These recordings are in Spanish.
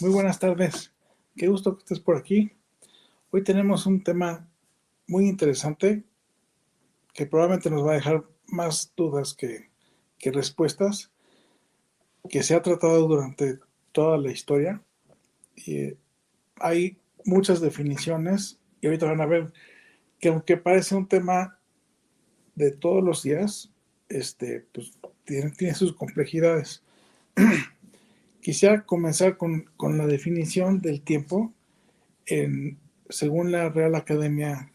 Muy buenas tardes. Qué gusto que estés por aquí. Hoy tenemos un tema muy interesante que probablemente nos va a dejar más dudas que, respuestas, que se ha tratado durante toda la historia. Y hay muchas definiciones y ahorita van a ver que aunque parece un tema de todos los días, este, pues tiene, tiene sus complejidades. Quisiera comenzar con, con, la definición del tiempo según la Real Academia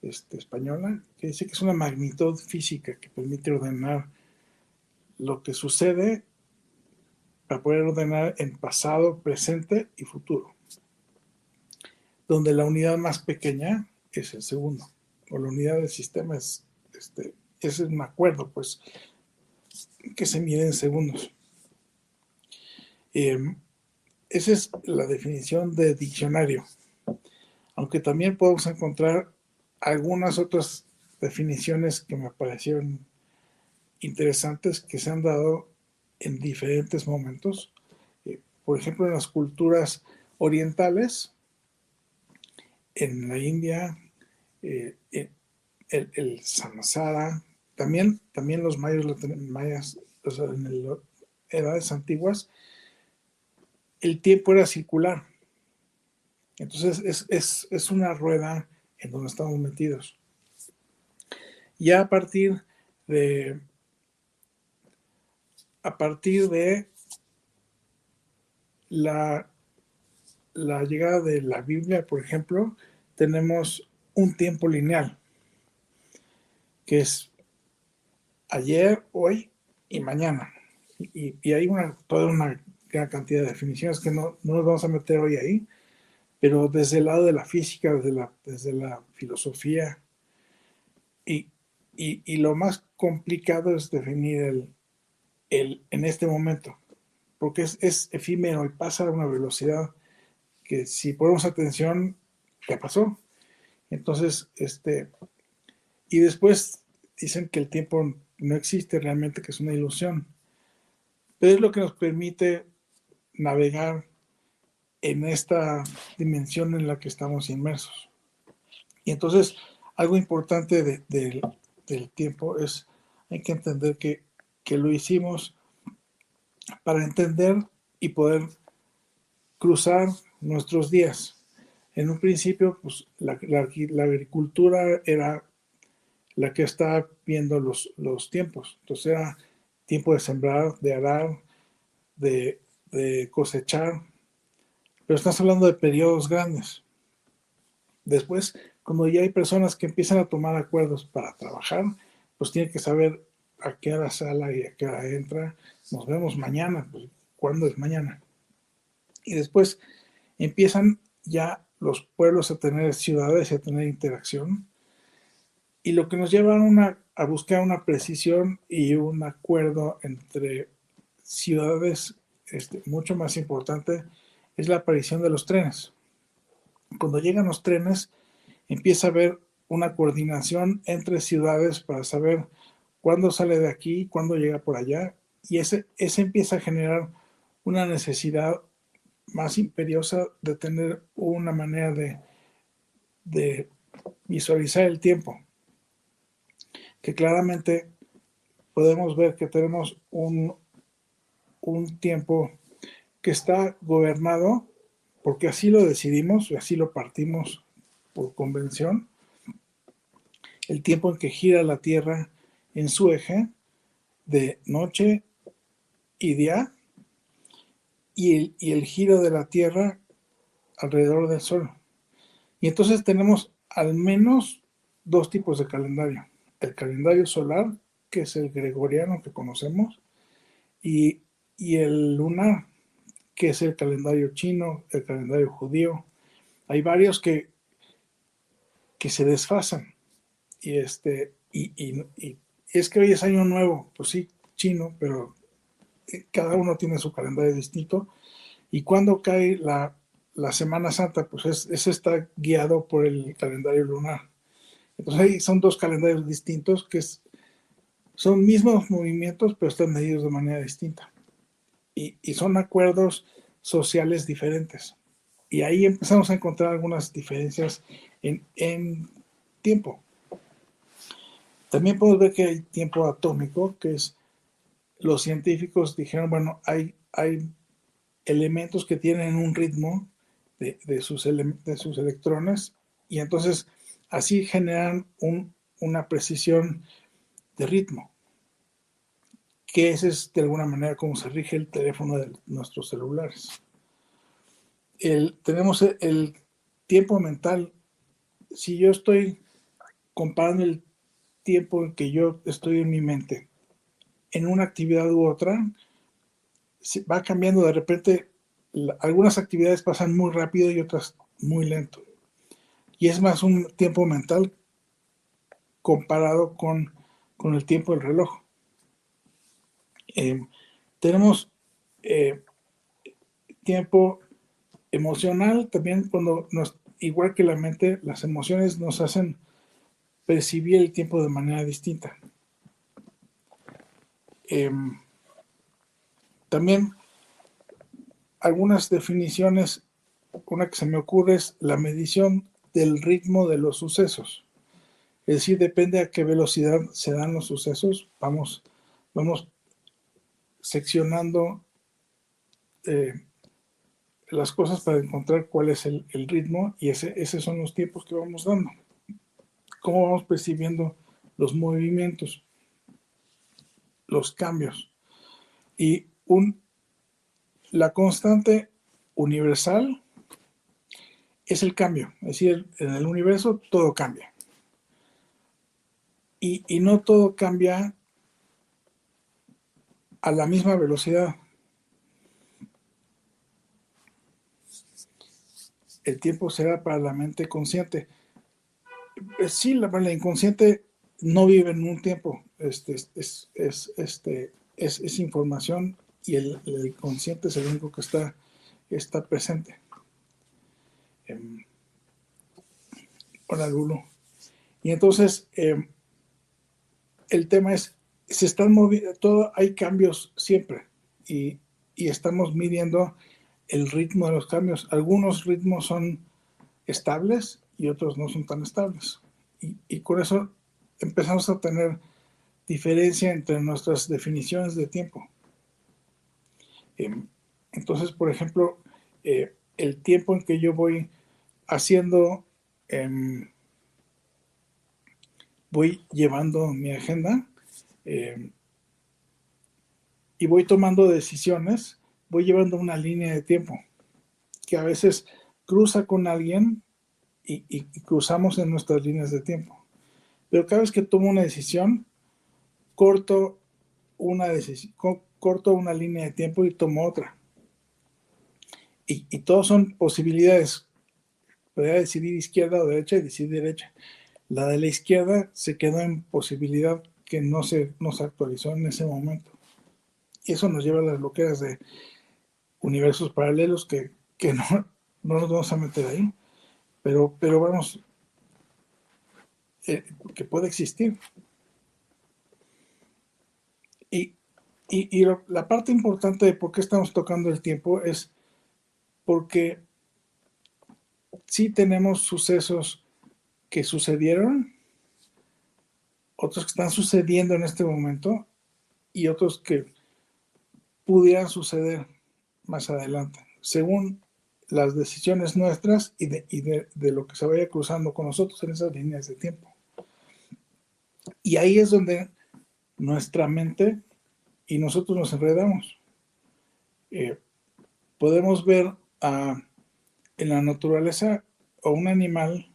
este, Española, que dice que es una magnitud física que permite ordenar lo que sucede para poder ordenar en pasado, presente y futuro. Donde la unidad más pequeña es el segundo, o la unidad del sistema es, este, es un acuerdo, pues, que se mide en segundos. Em, esa es la definición de diccionario. Aunque también podemos encontrar algunas otras definiciones que me parecieron interesantes que se han dado en diferentes momentos. Eh, por ejemplo, en las culturas orientales, en la India, eh, el, el, también, también los mayas, mayas en edades antiguas, el tiempo era circular. Entonces es, es, es una rueda en donde estamos metidos. Ya a partir de a partir de la, la llegada de la Biblia, por ejemplo, tenemos un tiempo lineal, que es ayer, hoy y mañana. Y, hay una, toda una gran cantidad de definiciones que no, no nos vamos a meter hoy ahí, pero desde el lado de la física, desde la, desde la filosofía, y, y, lo más complicado es definir el, el, en este momento, porque es, es, efímero y pasa a una velocidad que si ponemos atención, ya pasó. Entonces, este, y después dicen que el tiempo no existe realmente, que es una ilusión, pero es lo que nos permite navegar en esta dimensión en la que estamos inmersos. Y entonces, algo importante del tiempo es, hay que entender que, que lo hicimos para entender y poder cruzar nuestros días. En un principio, pues la, la agricultura era la que está viendo los, los tiempos. Entonces era tiempo de sembrar, de arar, de, cosechar, pero estás hablando de periodos grandes. Después, cuando ya hay personas que empiezan a tomar acuerdos para trabajar, pues tienen que saber a qué hora sale y a qué hora entra. Nos vemos mañana, pues ¿cuándo es mañana? Y después empiezan ya los pueblos a tener ciudades y a tener interacción y lo que nos lleva a, una, a buscar una precisión y un acuerdo entre ciudades este, mucho más importante es la aparición de los trenes. Cuando llegan los trenes, empieza a haber una coordinación entre ciudades para saber cuándo sale de aquí, cuándo llega por allá, y ese, ese empieza a generar una necesidad más imperiosa de tener una manera de, de visualizar el tiempo que claramente podemos ver que tenemos un, un tiempo que está gobernado porque así lo decidimos, así lo partimos por convención, el tiempo en que gira la Tierra en su eje de noche y día y el, y el giro de la Tierra alrededor del Sol. Y entonces tenemos al menos dos tipos de calendario el calendario solar, que es el gregoriano que conocemos, y, el lunar, que es el calendario chino, el calendario judío. Hay varios que, que se desfasan. Y, este, y, es que hoy es año nuevo, pues sí, chino, pero eh, cada uno tiene su calendario distinto. Y cuando cae la, Semana Santa, pues es, está guiado por el calendario lunar. Entonces ahí son dos calendarios distintos que son mismos movimientos, pero están medidos de manera distinta. Y, son acuerdos sociales diferentes. Y ahí empezamos a encontrar algunas diferencias en, tiempo. También podemos ver que hay tiempo atómico, que es los científicos dijeron, bueno, hay, hay elementos que tienen un ritmo de, sus, de sus electrones y entonces Así generan una precisión de ritmo, que ese es de alguna manera como se rige el teléfono de nuestros celulares. tenemos el, tiempo mental. Si yo estoy comparando el tiempo en que yo estoy en mi mente en una actividad u otra, va cambiando de repente. algunas actividades pasan muy rápido y otras muy lento y es más un tiempo mental comparado con, el tiempo del reloj. Eh, tenemos eh, tiempo emocional también cuando nos, igual que la mente, las emociones nos hacen percibir el tiempo de manera distinta. Eh, también algunas definiciones, una que se me ocurre es la medición del ritmo de los sucesos. Es decir, depende a qué velocidad se dan los sucesos, vamos, vamos seccionando eh, las cosas para encontrar cuál es el, ritmo y ese, esos son los tiempos que vamos dando. Cómo vamos percibiendo los movimientos, los cambios. Y un, la constante universal es el cambio. Es decir, en el universo todo cambia. Y, no todo cambia a la misma velocidad. El tiempo será para la mente consciente. Eh, sí, la, la inconsciente no vive en un tiempo. Este, es, este, es, información y el, el, consciente es el único que está, está presente. Em, hola Lulu. Y entonces, em, el tema es, se están moviendo, todo, hay cambios siempre y, estamos midiendo el ritmo de los cambios. Algunos ritmos son estables y otros no son tan estables. Y, y con eso empezamos a tener diferencia entre nuestras definiciones de tiempo. Em, entonces, por ejemplo, eh, el tiempo en que yo voy haciendo, em, voy llevando mi agenda em, y voy tomando decisiones, voy llevando una línea de tiempo que a veces cruza con alguien y, cruzamos en nuestras líneas de tiempo. Pero cada vez que tomo una decisión, corto una corto una línea de tiempo y tomo otra. Y, y todos son posibilidades. Podría decidir izquierda o derecha y decidir derecha. La de la izquierda se quedó en posibilidad que no se, no se actualizó en ese momento. Y eso nos lleva a las bloqueas de universos paralelos que, que no, no, nos vamos a meter ahí. Pero, pero vamos, eh, que puede existir. Y, y, la parte importante de por qué estamos tocando el tiempo es porque sí tenemos sucesos que sucedieron, otros que están sucediendo en este momento y otros que pudieran suceder más adelante, según las decisiones nuestras y, de, y de, lo que se vaya cruzando con nosotros en esas líneas de tiempo. Y ahí es donde nuestra mente y nosotros nos enredamos. Eh, podemos ver a, en la naturaleza a un animal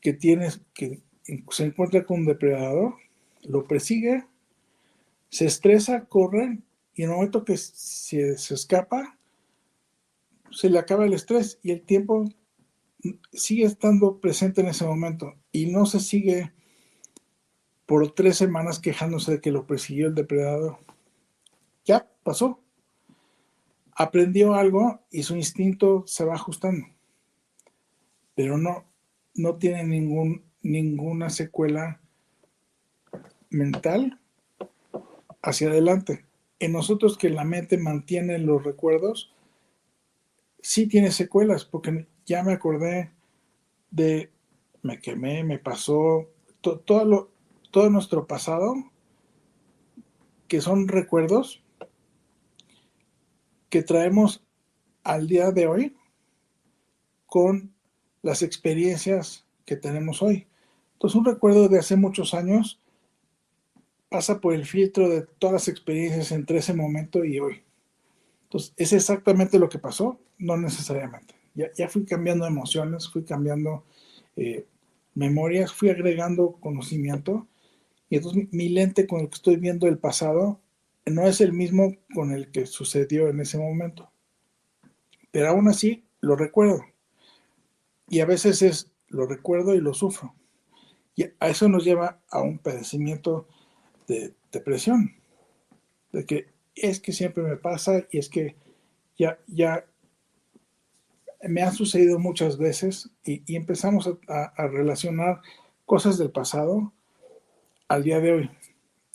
que tiene, que se encuentra con un depredador, lo persigue, se estresa, corre, y en el momento que se, se escapa, se le acaba el estrés y el tiempo sigue estando presente en ese momento y no se sigue por tres semanas quejándose de que lo persiguió el depredador. Ya pasó. Aprendió algo y su instinto se va ajustando. Pero no, no tiene ningún, ninguna secuela mental hacia adelante. En nosotros que la mente mantiene los recuerdos, sí tiene secuelas, porque ya me acordé de, me quemé, me pasó, todo lo, todo nuestro pasado, que son recuerdos que traemos al día de hoy con las experiencias que tenemos hoy. Entonces, un recuerdo de hace muchos años pasa por el filtro de todas las experiencias entre ese momento y hoy. Entonces, es exactamente lo que pasó, no necesariamente. Ya, ya fui cambiando emociones, fui cambiando eh, memorias, fui agregando conocimiento y entonces mi lente con el que estoy viendo el pasado no es el mismo con el que sucedió en ese momento. Pero aún así lo recuerdo. Y a veces es, lo recuerdo y lo sufro. Y a eso nos lleva a un padecimiento de depresión. De que es que siempre me pasa y es que ya, ya me ha sucedido muchas veces y, y empezamos a, a, relacionar cosas del pasado al día de hoy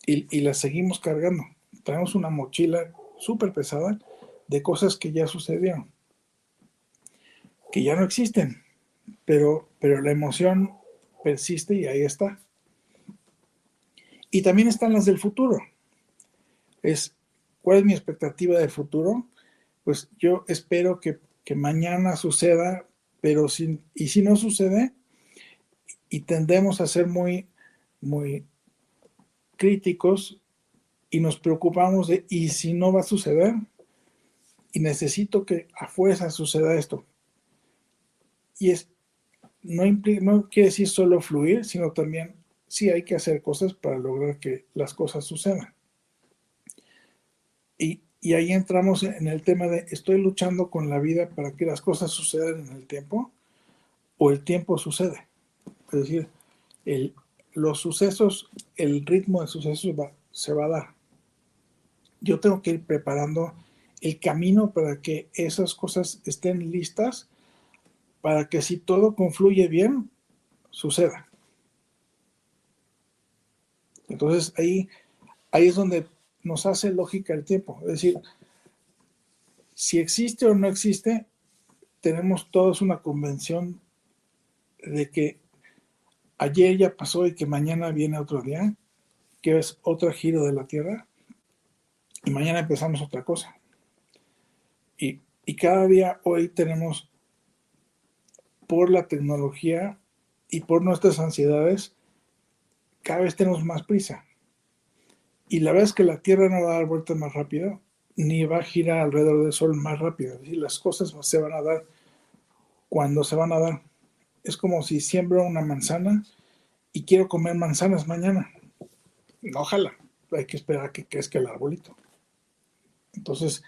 y, y la seguimos cargando. Traemos una mochila súper pesada de cosas que ya sucedieron, que ya no existen, pero, pero la emoción persiste y ahí está. Y también están las del futuro. Es, ¿Cuál es mi expectativa del futuro? Pues yo espero que, que mañana suceda, pero sin, y si no sucede, y tendemos a ser muy, muy críticos y nos preocupamos de, ¿y si no va a suceder? Y necesito que a fuerza suceda esto. Y es, no, implica, no quiere decir solo fluir, sino también sí hay que hacer cosas para lograr que las cosas sucedan. Y, y ahí entramos en el tema de, ¿estoy luchando con la vida para que las cosas sucedan en el tiempo? ¿O el tiempo sucede? Es decir, el, los sucesos, el ritmo de sucesos va, se va a dar. Yo tengo que ir preparando el camino para que esas cosas estén listas, para que si todo confluye bien, suceda. Entonces ahí, ahí es donde nos hace lógica el tiempo. Es decir, si existe o no existe, tenemos todos una convención de que ayer ya pasó y que mañana viene otro día, que es otro giro de la Tierra, y mañana empezamos otra cosa. Y, y cada día hoy tenemos por la tecnología y por nuestras ansiedades, cada vez tenemos más prisa. Y la verdad es que la Tierra no va a dar vueltas más rápido, ni va a girar alrededor del Sol más rápido. Y las cosas se van a dar cuando se van a dar. Es como si siembro una manzana y quiero comer manzanas mañana. Ojalá, hay que esperar a que crezca el arbolito. Entonces,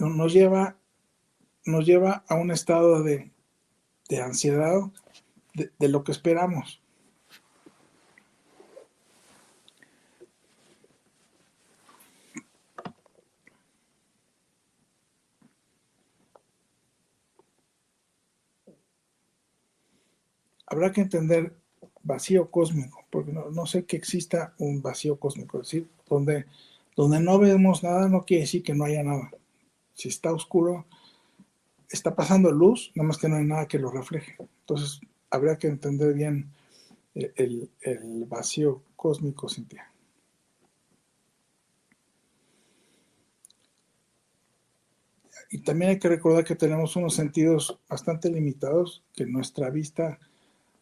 nos lleva, nos lleva a un estado de, ansiedad de lo que esperamos. habrá que entender vacío cósmico, porque no, sé que exista un vacío cósmico, es decir, donde, donde no vemos nada no quiere decir que no haya nada. Si está oscuro, está pasando luz, nada más que no hay nada que lo refleje. Entonces, habría que entender bien el, el vacío cósmico, Cintia. Y también hay que recordar que tenemos unos sentidos bastante limitados, que nuestra vista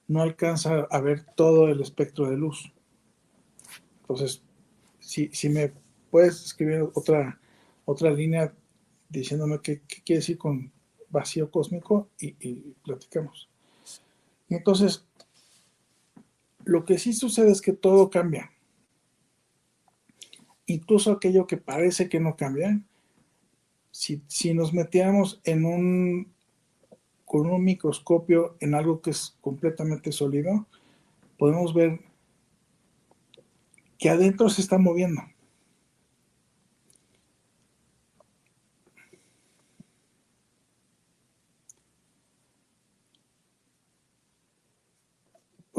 no alcanza a ver todo el espectro de luz. Entonces, si, si me puedes escribir otra, otra línea diciéndome qué, quiere decir con vacío cósmico y, platicamos. Entonces, lo que sí sucede es que todo cambia. Incluso aquello que parece que no cambia, si, si nos metiéramos en un con un microscopio en algo que es completamente sólido, podemos ver que adentro se está moviendo.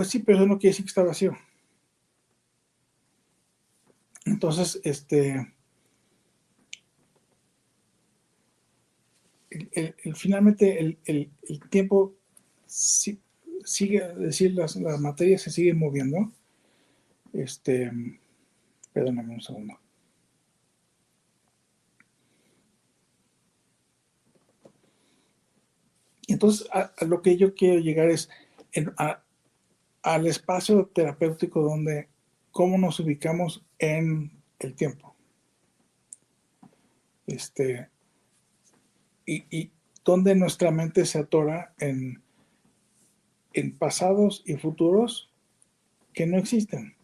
Pues sí, pero eso no quiere decir que está vacío. Entonces, este, finalmente el, tiempo sigue, es decir, las, la materia se sigue moviendo. Este, perdóname un segundo. Entonces, a, lo que yo quiero llegar es al espacio terapéutico donde, cómo nos ubicamos en el tiempo. Este, y, donde nuestra mente se atora en, en pasados y futuros que no existen.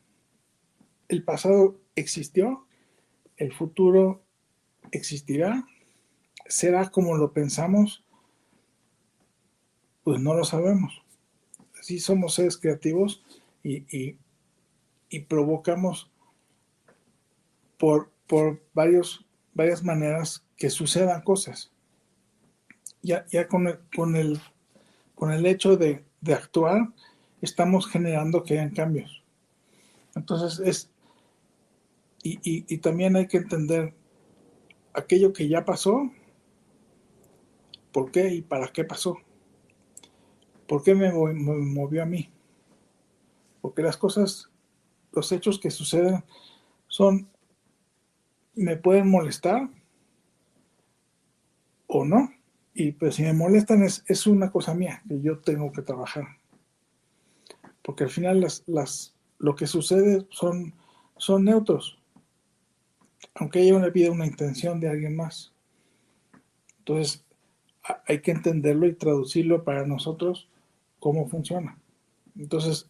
El pasado existió, el futuro existirá, será como lo pensamos, pues no lo sabemos. Si somos seres creativos y, provocamos por, por varios, varias maneras que sucedan cosas ya, ya con, el, con, el, con el hecho de, actuar, estamos generando que hayan cambios. Entonces es, y, también hay que entender aquello que ya pasó, por qué y para qué pasó. ¿Por qué me, movió a mí? Porque las cosas, los hechos que suceden son, me pueden molestar o no. Y pues si me molestan es, una cosa mía que yo tengo que trabajar. Porque al final las, las, lo que sucede son, son neutros. Aunque haya una vida, una intención de alguien más. Entonces hay que entenderlo y traducirlo para nosotros cómo funciona. Entonces,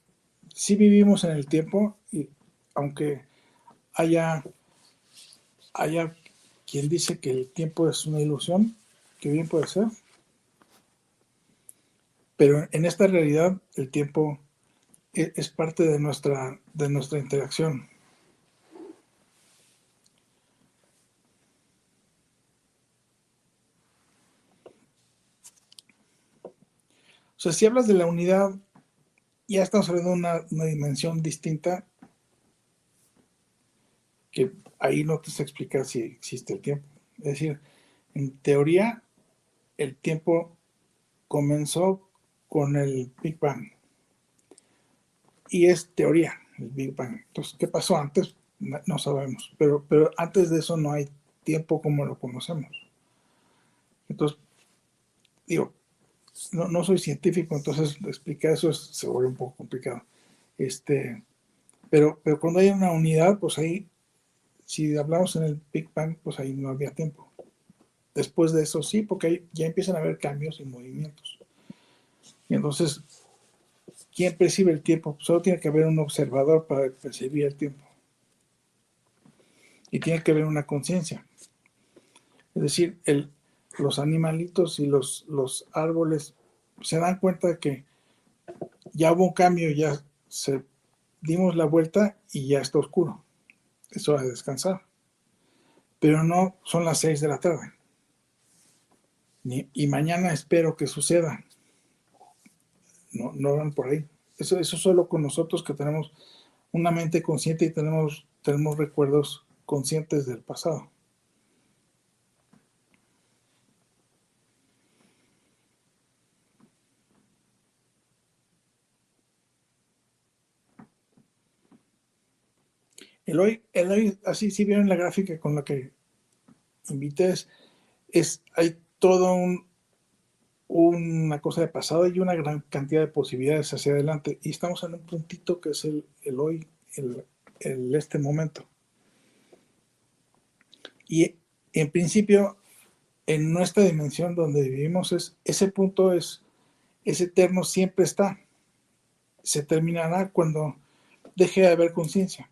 si vivimos en el tiempo y aunque haya, haya quien dice que el tiempo es una ilusión, que bien puede ser. Pero en esta realidad el tiempo e, es parte de nuestra, de nuestra interacción. O sea, si hablas de la unidad, ya estamos hablando de una, una dimensión distinta que ahí no te sé explicar si existe el tiempo. Es decir, en teoría, el tiempo comenzó con el Big Bang. Y es teoría, el Big Bang. Entonces, ¿qué pasó antes? No, sabemos. Pero, pero antes de eso no hay tiempo como lo conocemos. Entonces, digo, no, no soy científico, entonces explicar eso se vuelve un poco complicado. Este, pero, pero cuando hay una unidad, pues ahí, si hablamos en el Big Bang, pues ahí no había tiempo. Después de eso sí, porque ahí ya empiezan a haber cambios y movimientos. Entonces, ¿quién percibe el tiempo? Solo tiene que haber un observador para percibir el tiempo. Y tiene que haber una conciencia. Es decir, el, los animalitos y los, los árboles se dan cuenta que ya hubo un cambio, ya se dimos la vuelta y ya está oscuro. Es hora de descansar. Pero no son las seis de la tarde. y mañana espero que suceda. No, no van por ahí. Eso, eso solo con nosotros que tenemos una mente consciente y tenemos, tenemos recuerdos conscientes del pasado. El hoy, así si vieron la gráfica con la que invité, es, hay todo un, una cosa de pasado y una gran cantidad de posibilidades hacia adelante. Y estamos en un puntito que es el, el hoy, el, el, este momento. Y en principio, en nuestra dimensión donde vivimos, es, ese punto es, es eterno, siempre está. Se terminará cuando deje de haber conciencia.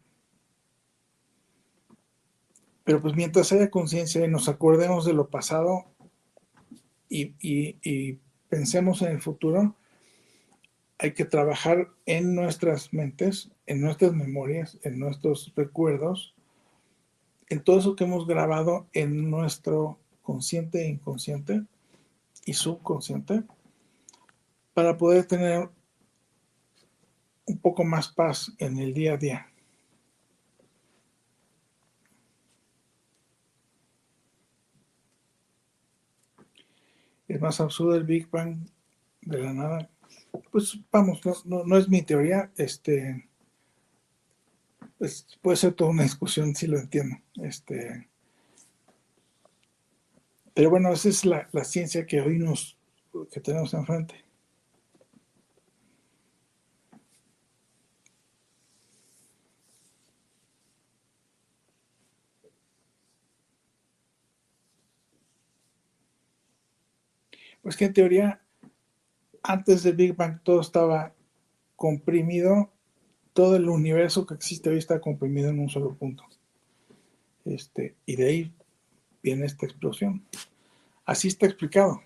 Pero pues mientras haya conciencia y nos acordemos de lo pasado y, pensemos en el futuro, hay que trabajar en nuestras mentes, en nuestras memorias, en nuestros recuerdos, en todo eso que hemos grabado en nuestro consciente e inconsciente y subconsciente, para poder tener un poco más paz en el día a día. Es más absurdo el Big Bang de la nada. Pues vamos, no, es mi teoría, este, pues puede ser toda una discusión, si lo entiendo. Este, pero bueno, esa es la, la ciencia que hoy nos, que tenemos enfrente. Pues que en teoría, antes del Big Bang todo estaba comprimido, todo el universo que existe hoy está comprimido en un solo punto. Este, y de ahí viene esta explosión. Así está explicado.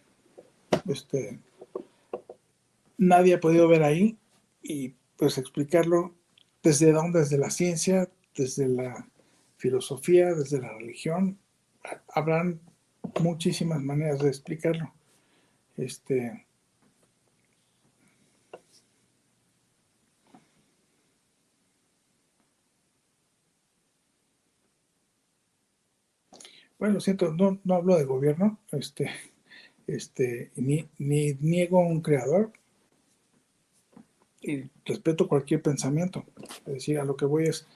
Este, nadie ha podido ver ahí y pues explicarlo desde dónde, desde la ciencia, desde la filosofía, desde la religión. Habrán muchísimas maneras de explicarlo. Este. Bueno, lo siento, no, no hablo de gobierno, este, este, ni, ni niego un creador y respeto cualquier pensamiento. Es decir, a lo que voy es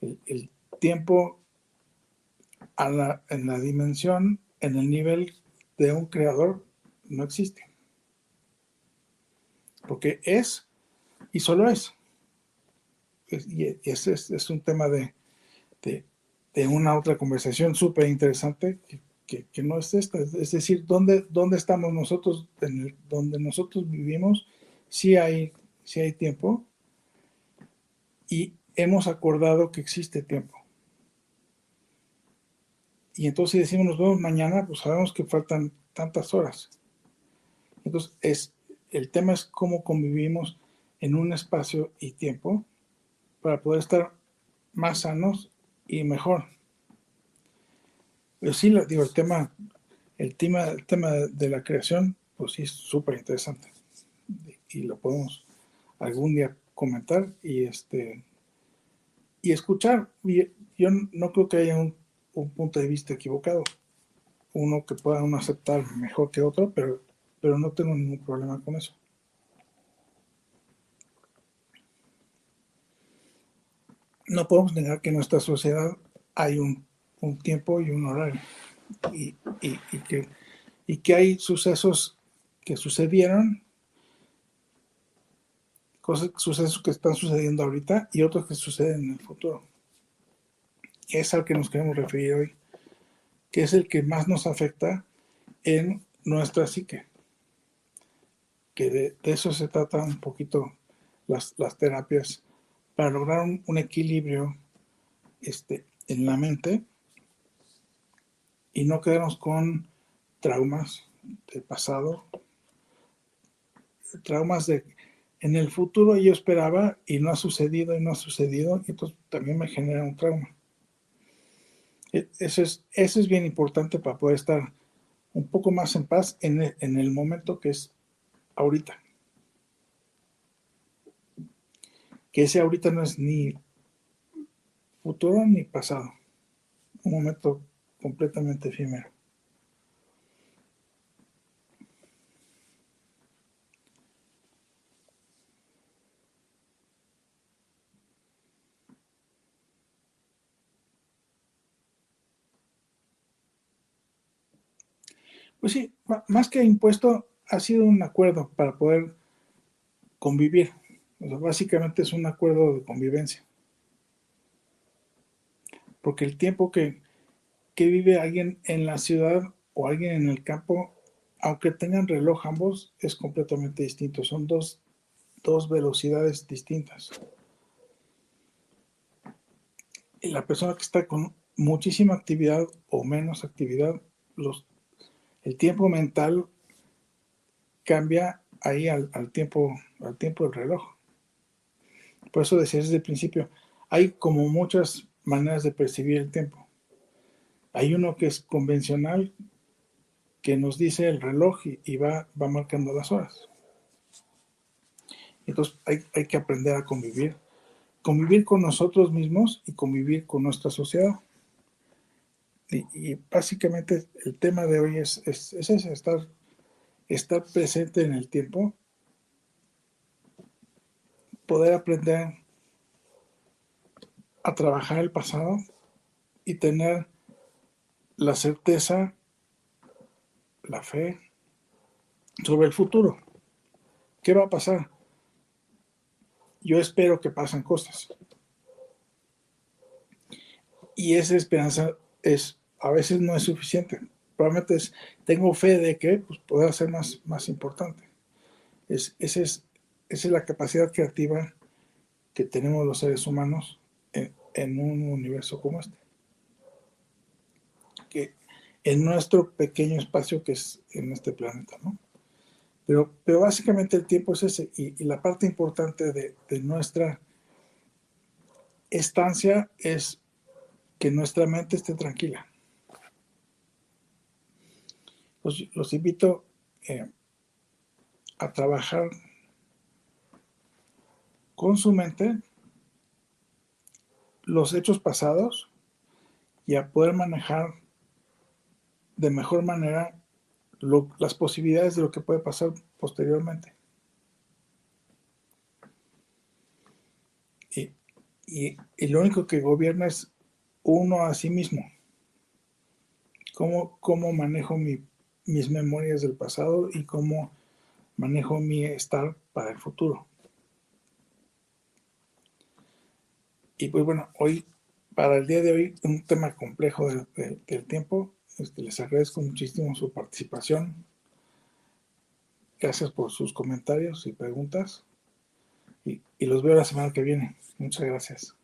el, tiempo en la dimensión, en el nivel de un creador, no existe. Porque es y solo es. y ese es, un tema de, de, una otra conversación súper interesante que, no es esta. Es decir, ¿dónde, dónde estamos nosotros? En donde nosotros vivimos, si hay, hay tiempo y hemos acordado que existe tiempo. Y entonces si decimos nos vemos mañana, pues sabemos que faltan tantas horas. Entonces, es, el tema es cómo convivimos en un espacio y tiempo para poder estar más sanos y mejor. Pero sí, digo, el tema, el tema, el tema de la creación, pues sí es súper interesante. Y lo podemos algún día comentar y este y escuchar. Yo no creo que haya un, un punto de vista equivocado. Uno que pueda aceptar mejor que otro, pero pero no tengo ningún problema con eso. No podemos negar que en nuestra sociedad hay un, tiempo y un horario y, que, y que hay sucesos que sucedieron, cosas, sucesos que están sucediendo ahorita y otros que suceden en el futuro. Es al que nos queremos referir hoy, que es el que más nos afecta en nuestra psique. Que de, eso se trata un poquito las, terapias, para lograr un, equilibrio este, en la mente y no quedarnos con traumas del pasado, traumas de en el futuro yo esperaba y no ha sucedido y no ha sucedido, y entonces también me genera un trauma. E, eso es, eso es bien importante para poder estar un poco más en paz en el momento que es ahorita. Que ese ahorita no es ni futuro ni pasado. Un momento completamente efímero. Pues sí, más que impuesto, ha sido un acuerdo para poder convivir. básicamente es un acuerdo de convivencia. Porque el tiempo que, vive alguien en la ciudad o alguien en el campo, aunque tengan reloj ambos, es completamente distinto. Son dos, dos velocidades distintas. Y la persona que está con muchísima actividad o menos actividad, los el tiempo mental cambia ahí al, tiempo, al tiempo del reloj. Por eso decía desde el principio, hay como muchas maneras de percibir el tiempo. Hay uno que es convencional, que nos dice el reloj y, va, va marcando las horas. Entonces hay, hay, que aprender a convivir. Convivir con nosotros mismos y convivir con nuestra sociedad. Y, básicamente el tema de hoy es, es, estar, estar presente en el tiempo, poder aprender a trabajar el pasado y tener la certeza, la fe sobre el futuro. ¿Qué va a pasar? Yo espero que pasen cosas. Y esa esperanza es a veces no es suficiente. Probablemente es, tengo fe de que pues, pueda ser más, más importante. Es, esa, es, es la capacidad creativa que tenemos los seres humanos en, un universo como este. Que en nuestro pequeño espacio que es en este planeta, ¿no? Pero, pero básicamente el tiempo es ese y, la parte importante de, de nuestra estancia es que nuestra mente esté tranquila los, invito eh, a trabajar con su mente los hechos pasados y a poder manejar de mejor manera las posibilidades de lo que puede pasar posteriormente. Y, lo único que gobierna es uno a sí mismo. ¿Cómo, cómo manejo mi mis memorias del pasado y cómo manejo mi estar para el futuro. Y pues bueno, hoy, para el día de hoy, un tema complejo del tiempo. Este, les agradezco muchísimo su participación. Gracias por sus comentarios y preguntas. y los veo la semana que viene. Muchas gracias.